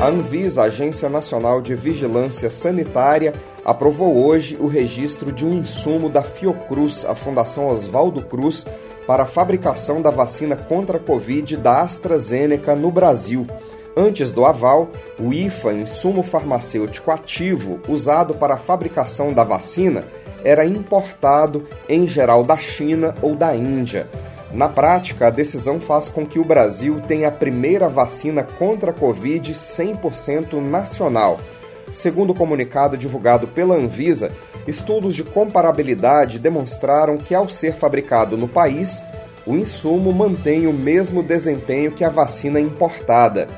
A Anvisa, Agência Nacional de Vigilância Sanitária, aprovou hoje o registro de um insumo da Fiocruz, a Fundação Oswaldo Cruz, para a fabricação da vacina contra a Covid da AstraZeneca no Brasil. Antes do aval, o IFA, insumo farmacêutico ativo usado para a fabricação da vacina, era importado em geral da China ou da Índia. Na prática, a decisão faz com que o Brasil tenha a primeira vacina contra a Covid 100% nacional. Segundo o comunicado divulgado pela Anvisa, estudos de comparabilidade demonstraram que, ao ser fabricado no país, o insumo mantém o mesmo desempenho que a vacina importada.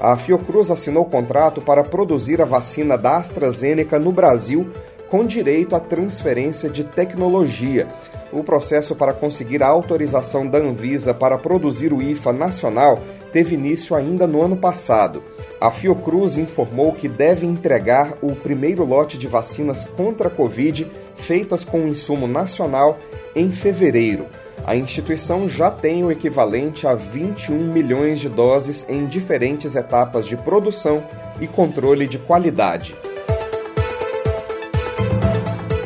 A Fiocruz assinou contrato para produzir a vacina da AstraZeneca no Brasil com direito à transferência de tecnologia. O processo para conseguir a autorização da Anvisa para produzir o IFA nacional teve início ainda no ano passado. A Fiocruz informou que deve entregar o primeiro lote de vacinas contra a Covid feitas com um insumo nacional em fevereiro. A instituição já tem o equivalente a 21 milhões de doses em diferentes etapas de produção e controle de qualidade.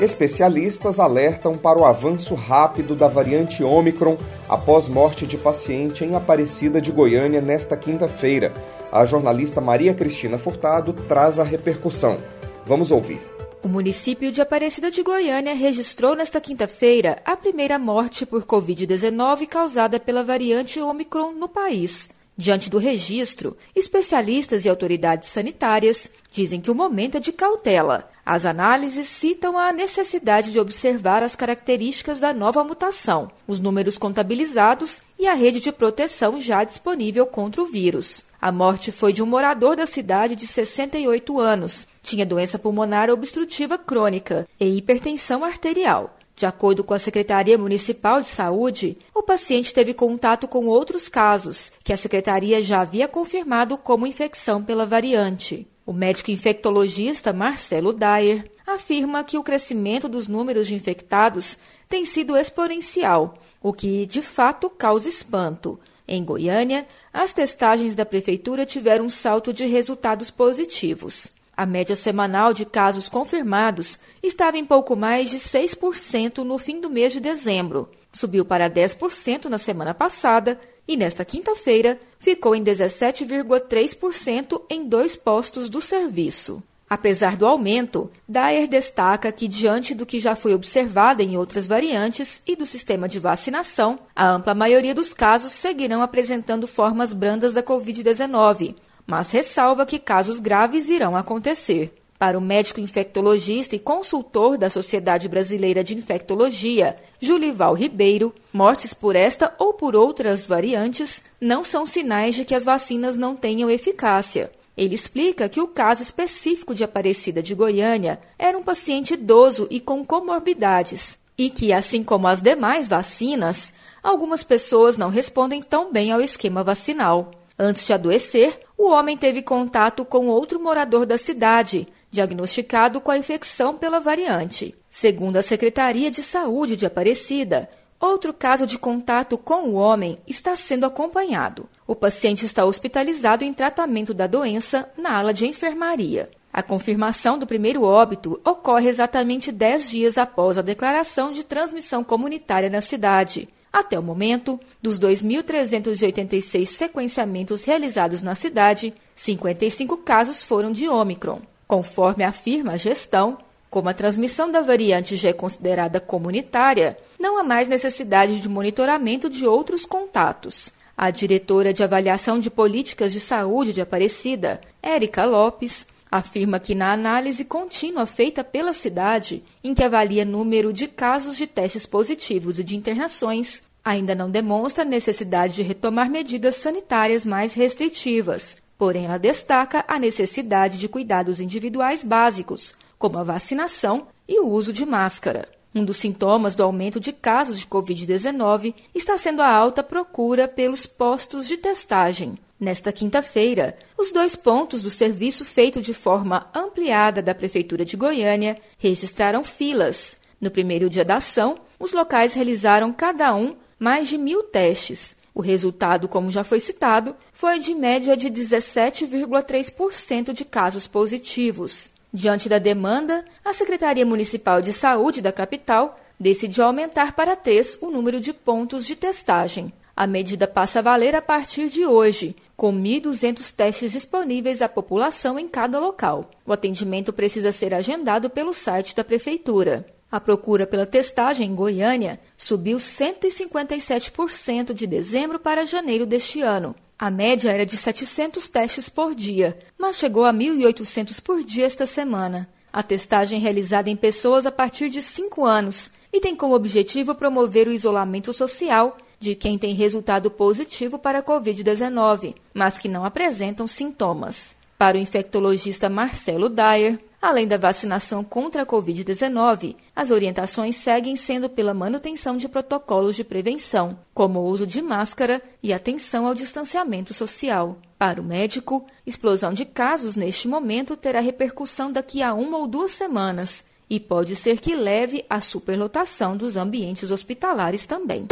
Especialistas alertam para o avanço rápido da variante Ômicron após morte de paciente em Aparecida de Goiânia nesta quinta-feira. A jornalista Maria Cristina Furtado traz a repercussão. Vamos ouvir. O município de Aparecida de Goiânia registrou nesta quinta-feira a primeira morte por Covid-19 causada pela variante Ômicron no país. Diante do registro, especialistas e autoridades sanitárias dizem que o momento é de cautela. As análises citam a necessidade de observar as características da nova mutação, os números contabilizados e a rede de proteção já disponível contra o vírus. A morte foi de um morador da cidade de 68 anos. Tinha doença pulmonar obstrutiva crônica e hipertensão arterial. De acordo com a Secretaria Municipal de Saúde, o paciente teve contato com outros casos, que a secretaria já havia confirmado como infecção pela variante. O médico infectologista Marcelo Dyer afirma que o crescimento dos números de infectados tem sido exponencial, o que de fato causa espanto. Em Goiânia, as testagens da prefeitura tiveram um salto de resultados positivos. A média semanal de casos confirmados estava em pouco mais de 6% no fim do mês de dezembro. Subiu para 10% na semana passada e, nesta quinta-feira, ficou em 17,3% em dois postos do serviço. Apesar do aumento, Dyer destaca que, diante do que já foi observado em outras variantes e do sistema de vacinação, a ampla maioria dos casos seguirão apresentando formas brandas da Covid-19, mas ressalva que casos graves irão acontecer. Para o médico infectologista e consultor da Sociedade Brasileira de Infectologia, Julival Ribeiro, mortes por esta ou por outras variantes não são sinais de que as vacinas não tenham eficácia. Ele explica que o caso específico de Aparecida de Goiânia era um paciente idoso e com comorbidades, e que, assim como as demais vacinas, algumas pessoas não respondem tão bem ao esquema vacinal. Antes de adoecer, o homem teve contato com outro morador da cidade, diagnosticado com a infecção pela variante. Segundo a Secretaria de Saúde de Aparecida, Outro caso de contato com o homem está sendo acompanhado. O paciente está hospitalizado em tratamento da doença na ala de enfermaria. A confirmação do primeiro óbito ocorre exatamente 10 dias após a declaração de transmissão comunitária na cidade. Até o momento, dos 2.386 sequenciamentos realizados na cidade, 55 casos foram de Ômicron. Conforme afirma a gestão, como a transmissão da variante já é considerada comunitária, não há mais necessidade de monitoramento de outros contatos. A diretora de avaliação de políticas de saúde de Aparecida, Érica Lopes, afirma que na análise contínua feita pela cidade, em que avalia número de casos de testes positivos e de internações, ainda não demonstra necessidade de retomar medidas sanitárias mais restritivas. Porém, ela destaca a necessidade de cuidados individuais básicos, como a vacinação e o uso de máscara. Um dos sintomas do aumento de casos de Covid-19 está sendo a alta procura pelos postos de testagem. Nesta quinta-feira, os dois pontos do serviço feito de forma ampliada da Prefeitura de Goiânia registraram filas. No primeiro dia da ação, os locais realizaram cada um mais de mil testes. O resultado, como já foi citado, foi de média de 17,3% de casos positivos. Diante da demanda, a Secretaria Municipal de Saúde da capital decidiu aumentar para três o número de pontos de testagem. A medida passa a valer a partir de hoje, com 1.200 testes disponíveis à população em cada local. O atendimento precisa ser agendado pelo site da Prefeitura. A procura pela testagem em Goiânia subiu 157% de dezembro para janeiro deste ano, a média era de 700 testes por dia, mas chegou a 1.800 por dia esta semana. A testagem é realizada em pessoas a partir de 5 anos e tem como objetivo promover o isolamento social de quem tem resultado positivo para a Covid-19, mas que não apresentam sintomas. Para o infectologista Marcelo Dyer, Além da vacinação contra a Covid-19, as orientações seguem sendo pela manutenção de protocolos de prevenção, como o uso de máscara e atenção ao distanciamento social. Para o médico, explosão de casos neste momento terá repercussão daqui a uma ou duas semanas e pode ser que leve à superlotação dos ambientes hospitalares também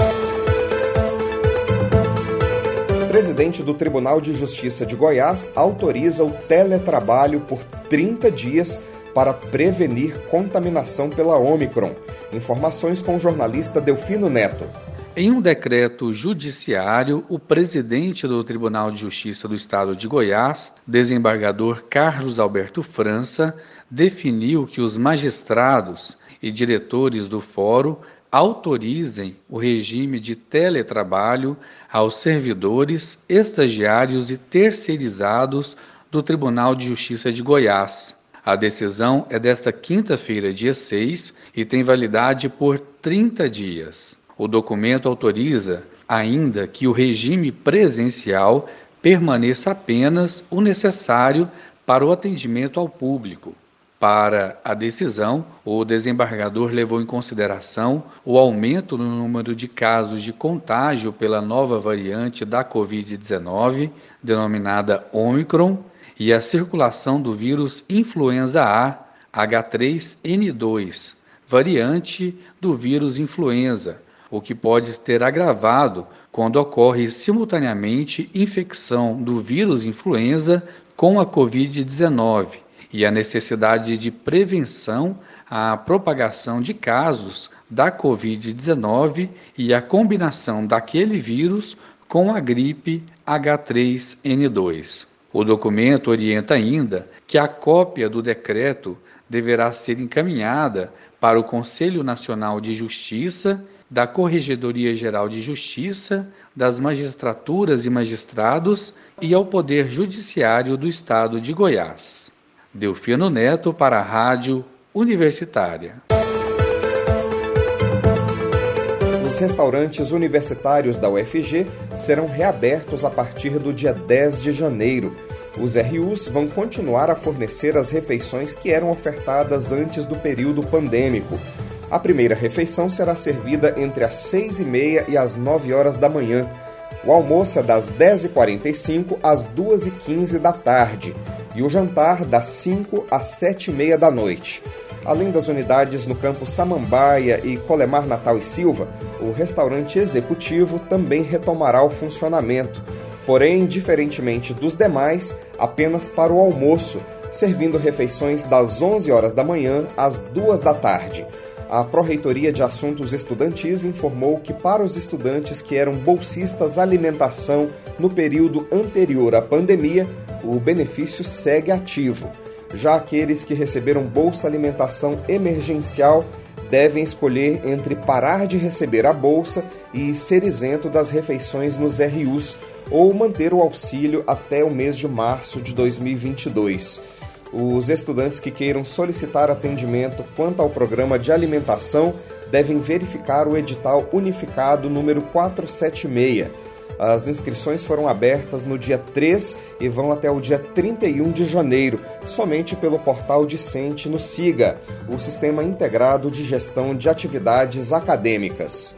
presidente do Tribunal de Justiça de Goiás autoriza o teletrabalho por 30 dias para prevenir contaminação pela Omicron. Informações com o jornalista Delfino Neto. Em um decreto judiciário, o presidente do Tribunal de Justiça do Estado de Goiás, desembargador Carlos Alberto França, definiu que os magistrados e diretores do fórum autorizem o regime de teletrabalho aos servidores, estagiários e terceirizados do Tribunal de Justiça de Goiás. A decisão é desta quinta-feira, dia 6, e tem validade por 30 dias. O documento autoriza ainda que o regime presencial permaneça apenas o necessário para o atendimento ao público. Para a decisão, o desembargador levou em consideração o aumento no número de casos de contágio pela nova variante da Covid-19, denominada Omicron, e a circulação do vírus influenza A H3N2, variante do vírus influenza, o que pode ter agravado quando ocorre simultaneamente infecção do vírus influenza com a Covid-19 e a necessidade de prevenção à propagação de casos da Covid-19 e a combinação daquele vírus com a gripe H3N2. O documento orienta ainda que a cópia do decreto deverá ser encaminhada para o Conselho Nacional de Justiça, da Corregedoria Geral de Justiça, das magistraturas e magistrados e ao Poder Judiciário do Estado de Goiás. Delfino Neto para a Rádio Universitária. Os restaurantes universitários da UFG serão reabertos a partir do dia 10 de janeiro. Os RUs vão continuar a fornecer as refeições que eram ofertadas antes do período pandêmico. A primeira refeição será servida entre as 6 e meia e as 9 horas da manhã. O almoço é das 10h45 às 2h15 da tarde e o jantar das 5 às 7 e meia da noite. Além das unidades no campo Samambaia e Colemar Natal e Silva, o restaurante executivo também retomará o funcionamento, porém, diferentemente dos demais, apenas para o almoço, servindo refeições das 11 horas da manhã às 2 da tarde. A Pró-Reitoria de Assuntos Estudantis informou que para os estudantes que eram bolsistas alimentação no período anterior à pandemia, o benefício segue ativo. Já aqueles que receberam bolsa alimentação emergencial devem escolher entre parar de receber a bolsa e ser isento das refeições nos RUs ou manter o auxílio até o mês de março de 2022. Os estudantes que queiram solicitar atendimento quanto ao programa de alimentação devem verificar o edital unificado número 476 As inscrições foram abertas no dia 3 e vão até o dia 31 de janeiro, somente pelo portal Discente no SIGA, o Sistema Integrado de Gestão de Atividades Acadêmicas.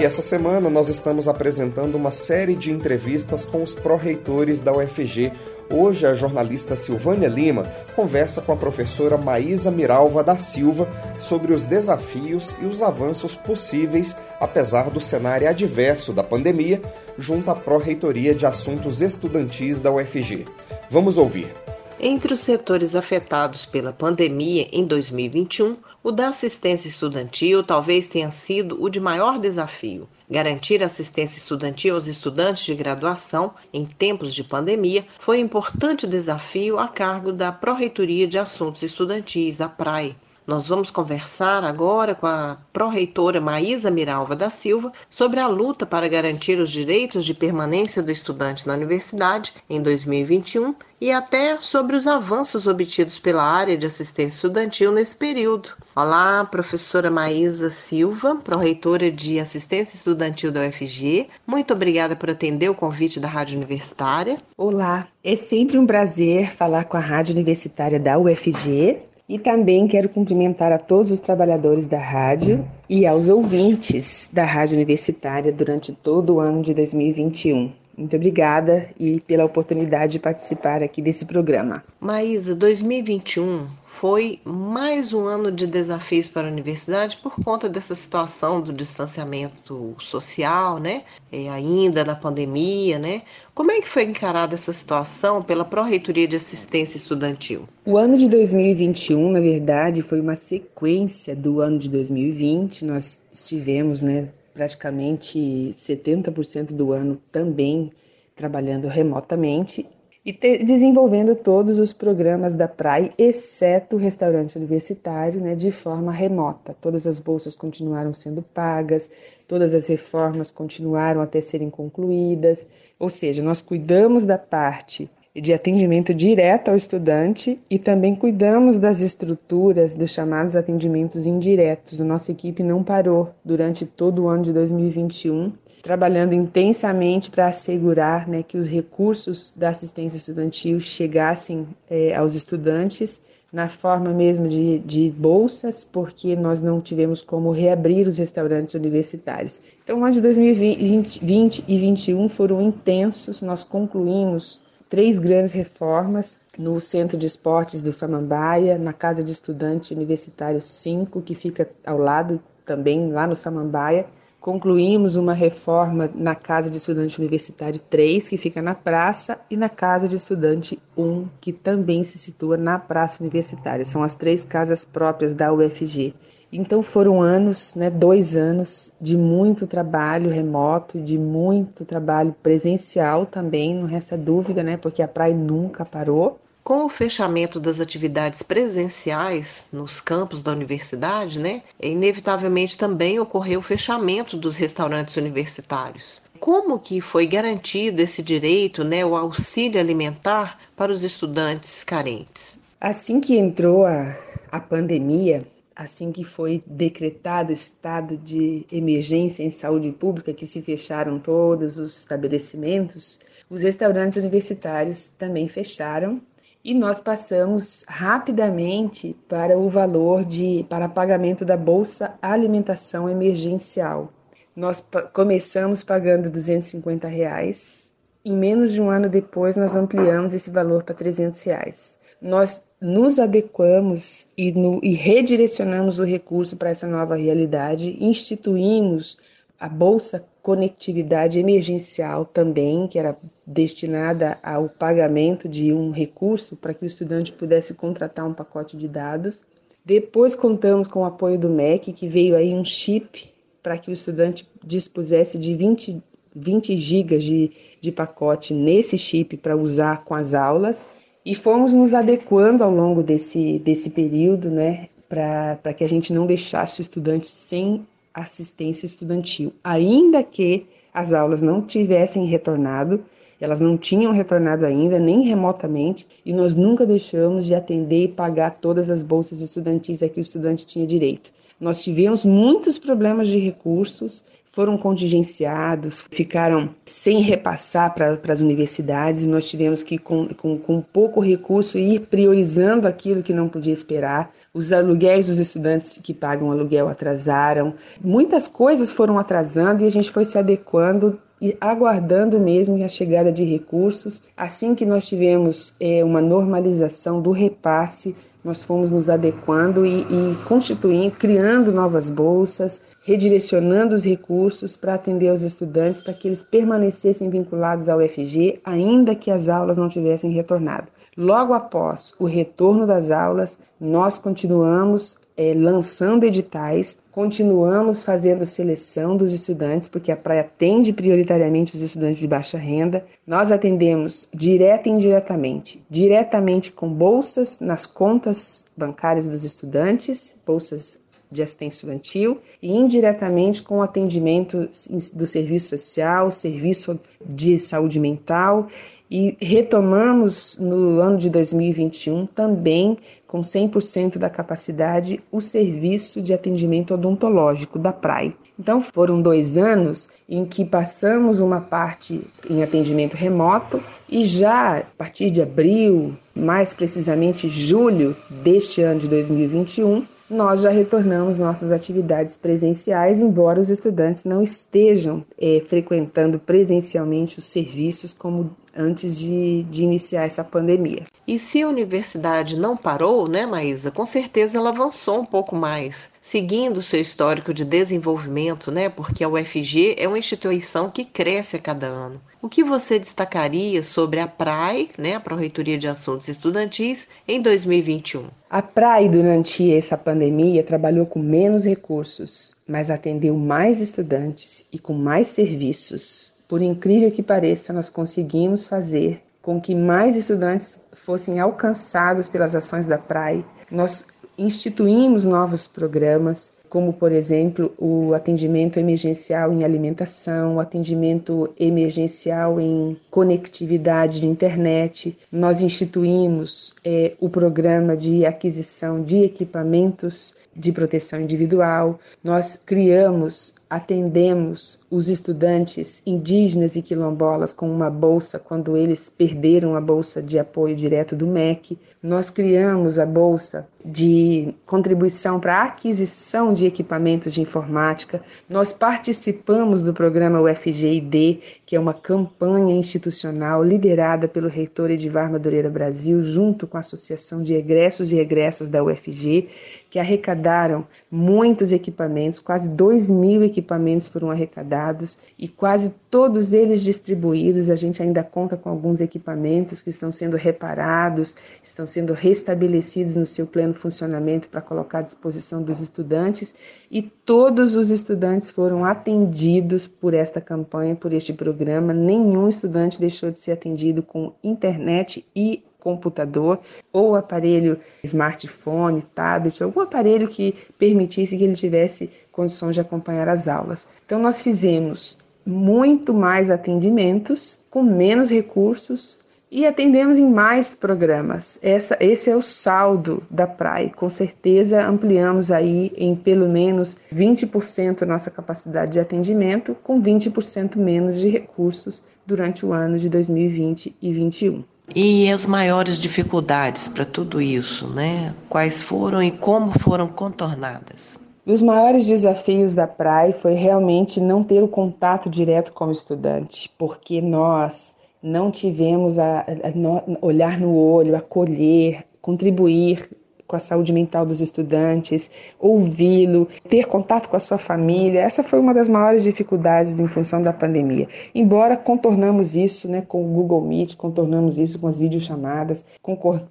E essa semana nós estamos apresentando uma série de entrevistas com os pró-reitores da UFG. Hoje a jornalista Silvânia Lima conversa com a professora Maísa Miralva da Silva sobre os desafios e os avanços possíveis apesar do cenário adverso da pandemia, junto à pró-reitoria de assuntos estudantis da UFG. Vamos ouvir. Entre os setores afetados pela pandemia em 2021, o da assistência estudantil talvez tenha sido o de maior desafio. Garantir assistência estudantil aos estudantes de graduação em tempos de pandemia foi um importante desafio a cargo da Pró-Reitoria de Assuntos Estudantis, a PRAE. Nós vamos conversar agora com a pró-reitora Maísa Miralva da Silva sobre a luta para garantir os direitos de permanência do estudante na universidade em 2021 e até sobre os avanços obtidos pela área de assistência estudantil nesse período. Olá, professora Maísa Silva, pró-reitora de assistência estudantil da UFG. Muito obrigada por atender o convite da Rádio Universitária. Olá, é sempre um prazer falar com a Rádio Universitária da UFG e também quero cumprimentar a todos os trabalhadores da rádio e aos ouvintes da Rádio Universitária durante todo o ano de 2021. Muito obrigada e pela oportunidade de participar aqui desse programa. Maísa, 2021 foi mais um ano de desafios para a universidade por conta dessa situação do distanciamento social, né? E ainda na pandemia, né? Como é que foi encarada essa situação pela Pró-Reitoria de Assistência Estudantil? O ano de 2021, na verdade, foi uma sequência do ano de 2020. Nós tivemos, né, praticamente 70% do ano também trabalhando remotamente e te, desenvolvendo todos os programas da praia, exceto o restaurante universitário, né, de forma remota. Todas as bolsas continuaram sendo pagas, todas as reformas continuaram até serem concluídas, ou seja, nós cuidamos da parte de atendimento direto ao estudante e também cuidamos das estruturas dos chamados atendimentos indiretos. A nossa equipe não parou durante todo o ano de 2021, trabalhando intensamente para assegurar né, que os recursos da assistência estudantil chegassem é, aos estudantes na forma mesmo de, de, bolsas, porque nós não tivemos como reabrir os restaurantes universitários. Então, o ano de 2020 20 e 2021 foram intensos, nós concluímos três grandes reformas no Centro de Esportes do Samambaia, na Casa de Estudante Universitário 5, que fica ao lado também lá no Samambaia. Concluímos uma reforma na Casa de Estudante Universitário 3, que fica na praça, e na Casa de Estudante 1, que também se situa na Praça Universitária. São as três casas próprias da UFG. Então foram anos, né, dois anos de muito trabalho remoto, de muito trabalho presencial também, não resta dúvida, né, porque a praia nunca parou. Com o fechamento das atividades presenciais nos campos da universidade, né, inevitavelmente também ocorreu o fechamento dos restaurantes universitários. Como que foi garantido esse direito, né, o auxílio alimentar para os estudantes carentes? Assim que entrou a, a pandemia, assim que foi decretado estado de emergência em saúde pública, que se fecharam todos os estabelecimentos, os restaurantes universitários também fecharam e nós passamos rapidamente para o valor de para pagamento da bolsa alimentação emergencial. Nós começamos pagando 250 reais. Em menos de um ano depois, nós ampliamos esse valor para 300 reais. Nós nos adequamos e, no, e redirecionamos o recurso para essa nova realidade, instituímos a Bolsa Conectividade Emergencial também, que era destinada ao pagamento de um recurso para que o estudante pudesse contratar um pacote de dados. Depois contamos com o apoio do MEC, que veio aí um chip para que o estudante dispusesse de 20, 20 gigas de, de pacote nesse chip para usar com as aulas e fomos nos adequando ao longo desse, desse período, né, para que a gente não deixasse o estudante sem assistência estudantil, ainda que as aulas não tivessem retornado, elas não tinham retornado ainda, nem remotamente, e nós nunca deixamos de atender e pagar todas as bolsas estudantis a que o estudante tinha direito. Nós tivemos muitos problemas de recursos, foram contingenciados, ficaram sem repassar para as universidades, nós tivemos que, com, com, com pouco recurso, ir priorizando aquilo que não podia esperar. Os aluguéis dos estudantes que pagam aluguel atrasaram, muitas coisas foram atrasando e a gente foi se adequando e aguardando mesmo a chegada de recursos. Assim que nós tivemos é, uma normalização do repasse, nós fomos nos adequando e, e constituindo, criando novas bolsas, redirecionando os recursos para atender aos estudantes, para que eles permanecessem vinculados ao FG, ainda que as aulas não tivessem retornado. Logo após o retorno das aulas, nós continuamos é, lançando editais, continuamos fazendo seleção dos estudantes, porque a praia atende prioritariamente os estudantes de baixa renda. Nós atendemos direta e indiretamente, diretamente com bolsas nas contas bancárias dos estudantes, bolsas de assistência estudantil e indiretamente com o atendimento do serviço social, serviço de saúde mental e retomamos no ano de 2021 também com 100% da capacidade o serviço de atendimento odontológico da PRAI. Então foram dois anos em que passamos uma parte em atendimento remoto e já a partir de abril, mais precisamente julho deste ano de 2021, nós já retornamos nossas atividades presenciais, embora os estudantes não estejam é, frequentando presencialmente os serviços como antes de, de iniciar essa pandemia. E se a universidade não parou, né, Maísa? Com certeza ela avançou um pouco mais, seguindo o seu histórico de desenvolvimento, né? Porque a UFG é uma instituição que cresce a cada ano. O que você destacaria sobre a PRAE, né, a Pró-Reitoria de Assuntos Estudantis, em 2021? A PRAE, durante essa pandemia, trabalhou com menos recursos, mas atendeu mais estudantes e com mais serviços por incrível que pareça, nós conseguimos fazer com que mais estudantes fossem alcançados pelas ações da PRAE. Nós instituímos novos programas, como, por exemplo, o atendimento emergencial em alimentação, o atendimento emergencial em conectividade de internet. Nós instituímos é, o programa de aquisição de equipamentos de proteção individual. Nós criamos atendemos os estudantes indígenas e quilombolas com uma bolsa quando eles perderam a bolsa de apoio direto do MEC. Nós criamos a bolsa de contribuição para a aquisição de equipamentos de informática. Nós participamos do programa UFGID, que é uma campanha institucional liderada pelo reitor Edivar Madureira Brasil, junto com a Associação de Egressos e Egressas da UFG, que arrecadaram muitos equipamentos, quase 2 mil equipamentos foram arrecadados e quase todos eles distribuídos. A gente ainda conta com alguns equipamentos que estão sendo reparados, estão sendo restabelecidos no seu pleno funcionamento para colocar à disposição dos estudantes e todos os estudantes foram atendidos por esta campanha, por este programa. Nenhum estudante deixou de ser atendido com internet e computador ou aparelho smartphone, tablet, algum aparelho que permitisse que ele tivesse condições de acompanhar as aulas. Então nós fizemos muito mais atendimentos com menos recursos e atendemos em mais programas. Essa, esse é o saldo da PRAE. Com certeza ampliamos aí em pelo menos 20% a nossa capacidade de atendimento, com 20% menos de recursos durante o ano de 2020 e 2021. E as maiores dificuldades para tudo isso, né? Quais foram e como foram contornadas? Os maiores desafios da PRAE foi realmente não ter o contato direto com o estudante, porque nós não tivemos a, a, a olhar no olho, acolher, contribuir com a saúde mental dos estudantes, ouvi-lo, ter contato com a sua família. Essa foi uma das maiores dificuldades em função da pandemia. Embora contornamos isso né, com o Google Meet, contornamos isso com as videochamadas,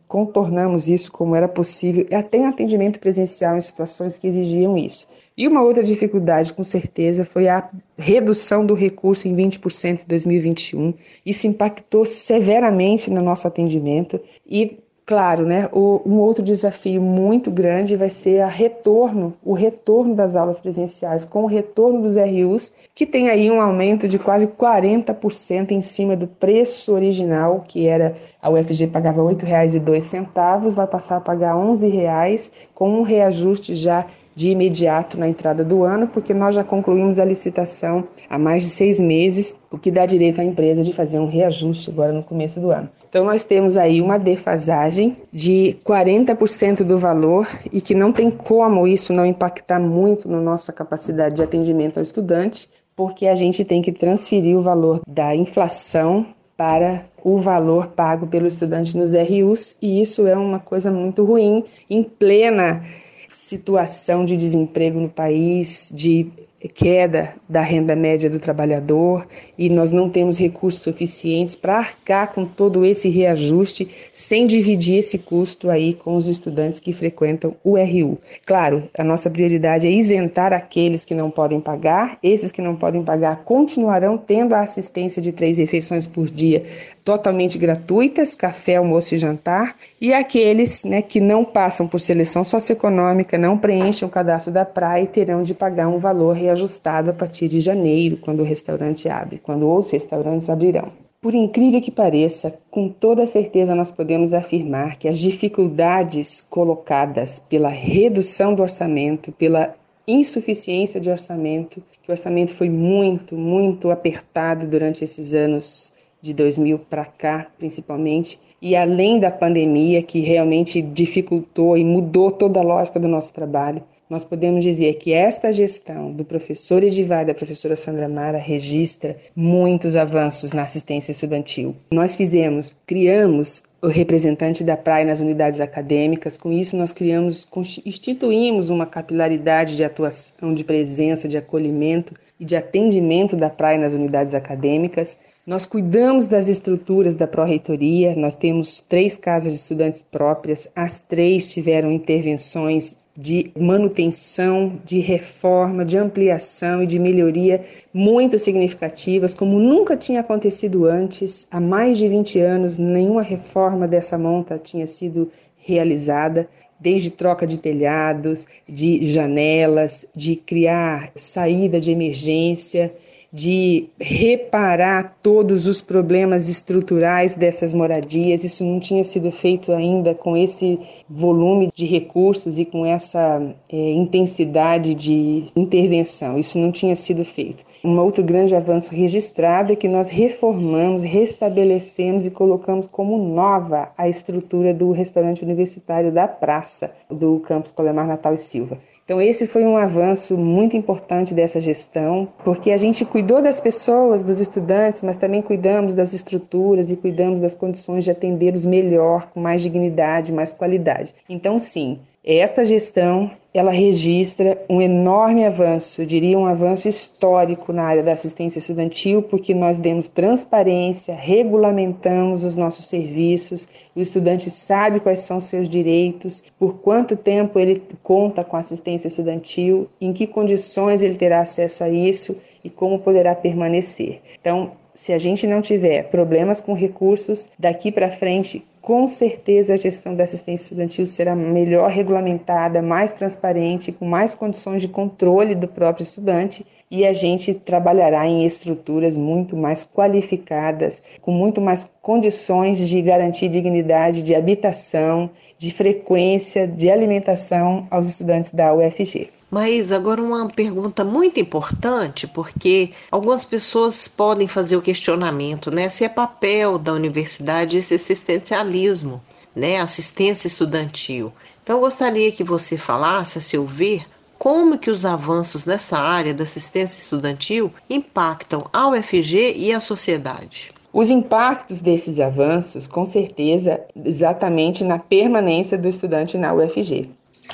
contornamos isso como era possível, até em atendimento presencial em situações que exigiam isso. E uma outra dificuldade, com certeza, foi a redução do recurso em 20% em 2021. Isso impactou severamente no nosso atendimento e Claro, né? O, um outro desafio muito grande vai ser a retorno, o retorno das aulas presenciais, com o retorno dos RUs, que tem aí um aumento de quase 40% em cima do preço original, que era a UFG pagava R$ 8,02, vai passar a pagar R$ 11,00, com um reajuste já de imediato na entrada do ano, porque nós já concluímos a licitação há mais de seis meses, o que dá direito à empresa de fazer um reajuste agora no começo do ano. Então, nós temos aí uma defasagem de 40% do valor e que não tem como isso não impactar muito na nossa capacidade de atendimento ao estudante, porque a gente tem que transferir o valor da inflação para o valor pago pelo estudante nos RUs, e isso é uma coisa muito ruim em plena situação de desemprego no país, de queda da renda média do trabalhador e nós não temos recursos suficientes para arcar com todo esse reajuste sem dividir esse custo aí com os estudantes que frequentam o RU. Claro, a nossa prioridade é isentar aqueles que não podem pagar, esses que não podem pagar continuarão tendo a assistência de três refeições por dia totalmente gratuitas, café, almoço e jantar, e aqueles né, que não passam por seleção socioeconômica, não preenchem o cadastro da praia terão de pagar um valor reajustado a partir de janeiro, quando o restaurante abre, quando os restaurantes abrirão. Por incrível que pareça, com toda certeza nós podemos afirmar que as dificuldades colocadas pela redução do orçamento, pela insuficiência de orçamento, que o orçamento foi muito, muito apertado durante esses anos de 2000 para cá, principalmente, e além da pandemia que realmente dificultou e mudou toda a lógica do nosso trabalho, nós podemos dizer que esta gestão do professor Edivar e da professora Sandra Mara registra muitos avanços na assistência estudantil. Nós fizemos, criamos o representante da praia nas unidades acadêmicas, com isso nós criamos, instituímos uma capilaridade de atuação, de presença, de acolhimento e de atendimento da praia nas unidades acadêmicas. Nós cuidamos das estruturas da pró-reitoria, nós temos três casas de estudantes próprias, as três tiveram intervenções de manutenção, de reforma, de ampliação e de melhoria muito significativas, como nunca tinha acontecido antes. Há mais de 20 anos, nenhuma reforma dessa monta tinha sido realizada desde troca de telhados, de janelas, de criar saída de emergência, de reparar todos os problemas estruturais dessas moradias. Isso não tinha sido feito ainda com esse volume de recursos e com essa é, intensidade de intervenção. Isso não tinha sido feito. Um outro grande avanço registrado é que nós reformamos, restabelecemos e colocamos como nova a estrutura do restaurante universitário da praça do campus Colemar Natal e Silva. Então, esse foi um avanço muito importante dessa gestão, porque a gente cuidou das pessoas, dos estudantes, mas também cuidamos das estruturas e cuidamos das condições de atendê-los melhor, com mais dignidade, mais qualidade. Então, sim, esta gestão ela registra um enorme avanço, eu diria um avanço histórico na área da assistência estudantil, porque nós demos transparência, regulamentamos os nossos serviços, o estudante sabe quais são seus direitos, por quanto tempo ele conta com assistência estudantil, em que condições ele terá acesso a isso e como poderá permanecer. Então, se a gente não tiver problemas com recursos daqui para frente, com certeza a gestão da assistência estudantil será melhor regulamentada, mais transparente, com mais condições de controle do próprio estudante e a gente trabalhará em estruturas muito mais qualificadas, com muito mais condições de garantir dignidade de habitação, de frequência, de alimentação aos estudantes da UFG. Mas agora uma pergunta muito importante, porque algumas pessoas podem fazer o questionamento, né, se é papel da universidade esse assistencialismo, né, assistência estudantil. Então eu gostaria que você falasse, a seu ver, como que os avanços nessa área da assistência estudantil impactam a UFG e a sociedade. Os impactos desses avanços, com certeza, exatamente na permanência do estudante na UFG.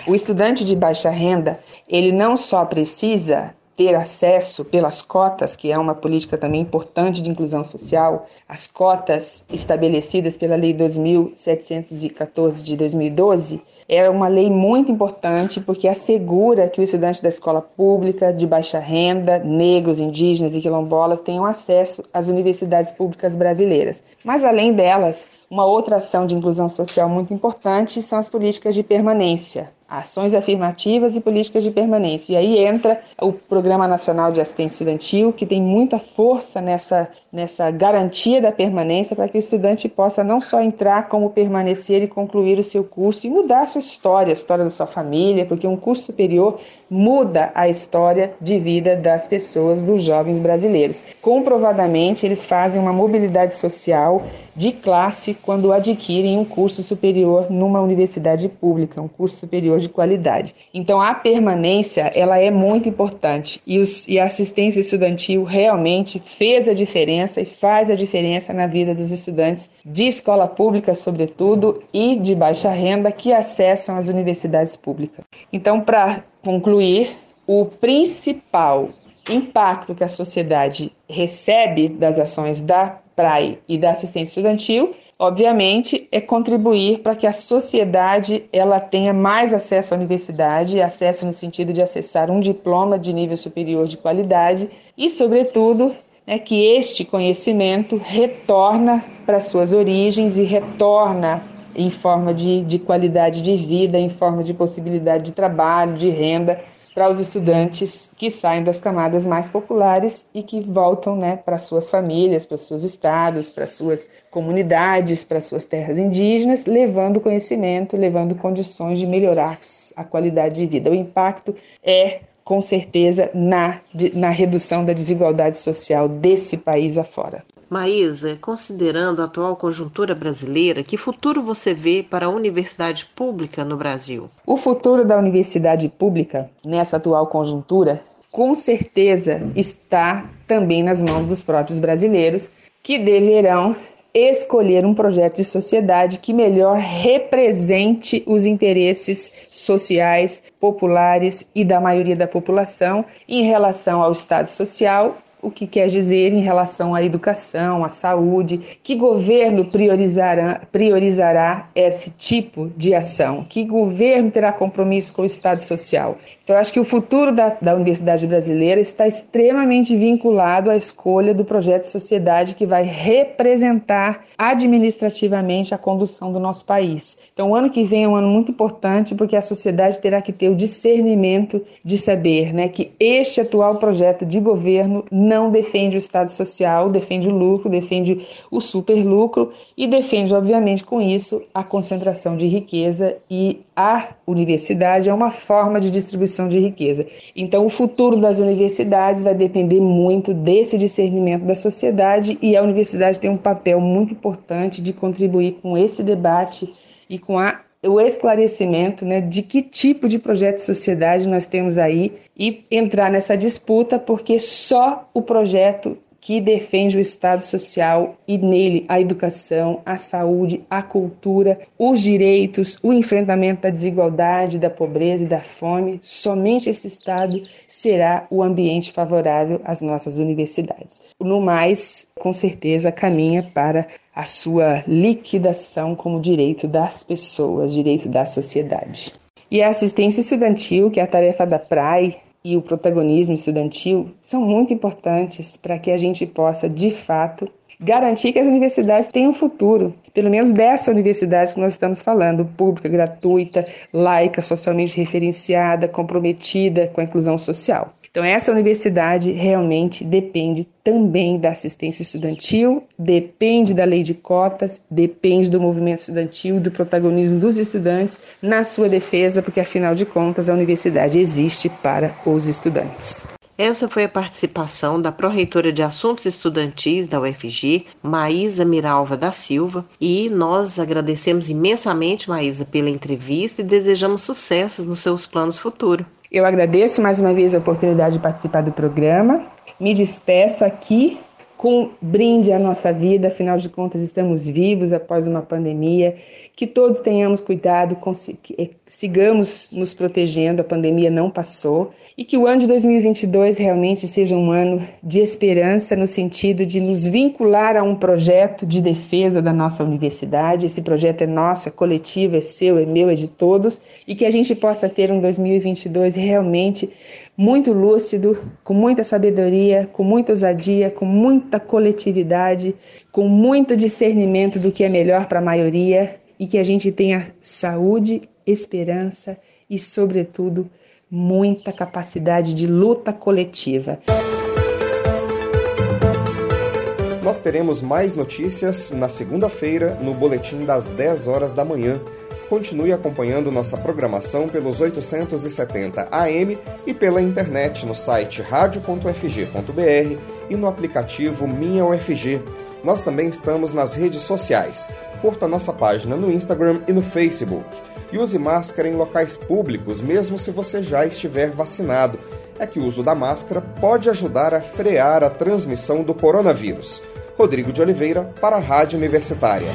O estudante de baixa renda, ele não só precisa ter acesso pelas cotas, que é uma política também importante de inclusão social, as cotas estabelecidas pela Lei 2714 de 2012, é uma lei muito importante porque assegura que o estudante da escola pública de baixa renda, negros, indígenas e quilombolas tenham acesso às universidades públicas brasileiras. Mas além delas, uma outra ação de inclusão social muito importante são as políticas de permanência, ações afirmativas e políticas de permanência. E aí entra o Programa Nacional de Assistência Estudantil, que tem muita força nessa, nessa garantia da permanência para que o estudante possa não só entrar, como permanecer e concluir o seu curso e mudar a sua história, a história da sua família, porque um curso superior muda a história de vida das pessoas, dos jovens brasileiros. Comprovadamente, eles fazem uma mobilidade social de classe quando adquirem um curso superior numa universidade pública, um curso superior de qualidade. Então, a permanência ela é muito importante e, os, e a assistência estudantil realmente fez a diferença e faz a diferença na vida dos estudantes de escola pública, sobretudo, e de baixa renda que acessam as universidades públicas. Então, para concluir, o principal impacto que a sociedade recebe das ações da PRAE e da assistência estudantil, obviamente, é contribuir para que a sociedade ela tenha mais acesso à universidade, acesso no sentido de acessar um diploma de nível superior de qualidade e, sobretudo, né, que este conhecimento retorna para suas origens e retorna em forma de, de qualidade de vida, em forma de possibilidade de trabalho, de renda para os estudantes que saem das camadas mais populares e que voltam né, para suas famílias, para seus estados, para suas comunidades, para suas terras indígenas, levando conhecimento, levando condições de melhorar a qualidade de vida. O impacto é com certeza na, na redução da desigualdade social desse país afora. Maísa, considerando a atual conjuntura brasileira, que futuro você vê para a universidade pública no Brasil? O futuro da universidade pública, nessa atual conjuntura, com certeza está também nas mãos dos próprios brasileiros, que deverão escolher um projeto de sociedade que melhor represente os interesses sociais, populares e da maioria da população em relação ao Estado social o que quer dizer em relação à educação, à saúde, que governo priorizará, priorizará esse tipo de ação, que governo terá compromisso com o Estado social. Então, acho que o futuro da, da Universidade Brasileira está extremamente vinculado à escolha do projeto de sociedade que vai representar administrativamente a condução do nosso país. Então, o ano que vem é um ano muito importante porque a sociedade terá que ter o discernimento de saber né, que este atual projeto de governo não defende o Estado social, defende o lucro, defende o superlucro e defende, obviamente, com isso, a concentração de riqueza e a universidade é uma forma de distribuição de riqueza. Então, o futuro das universidades vai depender muito desse discernimento da sociedade e a universidade tem um papel muito importante de contribuir com esse debate e com a o esclarecimento né, de que tipo de projeto de sociedade nós temos aí e entrar nessa disputa, porque só o projeto que defende o Estado social e nele a educação, a saúde, a cultura, os direitos, o enfrentamento da desigualdade, da pobreza e da fome. Somente esse Estado será o ambiente favorável às nossas universidades. No mais, com certeza, caminha para a sua liquidação como direito das pessoas, direito da sociedade. E a assistência estudantil, que é a tarefa da PRAE, e o protagonismo estudantil são muito importantes para que a gente possa, de fato, garantir que as universidades tenham futuro, pelo menos dessa universidade que nós estamos falando, pública, gratuita, laica, socialmente referenciada, comprometida com a inclusão social. Então, essa universidade realmente depende também da assistência estudantil, depende da lei de cotas, depende do movimento estudantil, do protagonismo dos estudantes na sua defesa, porque afinal de contas a universidade existe para os estudantes. Essa foi a participação da pró-reitora de Assuntos Estudantis da UFG, Maísa Miralva da Silva, e nós agradecemos imensamente, Maísa, pela entrevista e desejamos sucessos nos seus planos futuros. Eu agradeço mais uma vez a oportunidade de participar do programa. Me despeço aqui com brinde à nossa vida, afinal de contas estamos vivos após uma pandemia. Que todos tenhamos cuidado, eh, sigamos nos protegendo, a pandemia não passou, e que o ano de 2022 realmente seja um ano de esperança no sentido de nos vincular a um projeto de defesa da nossa universidade. Esse projeto é nosso, é coletivo, é seu, é meu, é de todos, e que a gente possa ter um 2022 realmente muito lúcido, com muita sabedoria, com muita ousadia, com muita coletividade, com muito discernimento do que é melhor para a maioria e que a gente tenha saúde, esperança e, sobretudo, muita capacidade de luta coletiva. Nós teremos mais notícias na segunda-feira no boletim das 10 horas da manhã. Continue acompanhando nossa programação pelos 870 AM e pela internet no site radio.fg.br e no aplicativo Minha UFG. Nós também estamos nas redes sociais. Curta nossa página no Instagram e no Facebook. E use máscara em locais públicos, mesmo se você já estiver vacinado. É que o uso da máscara pode ajudar a frear a transmissão do coronavírus. Rodrigo de Oliveira, para a Rádio Universitária.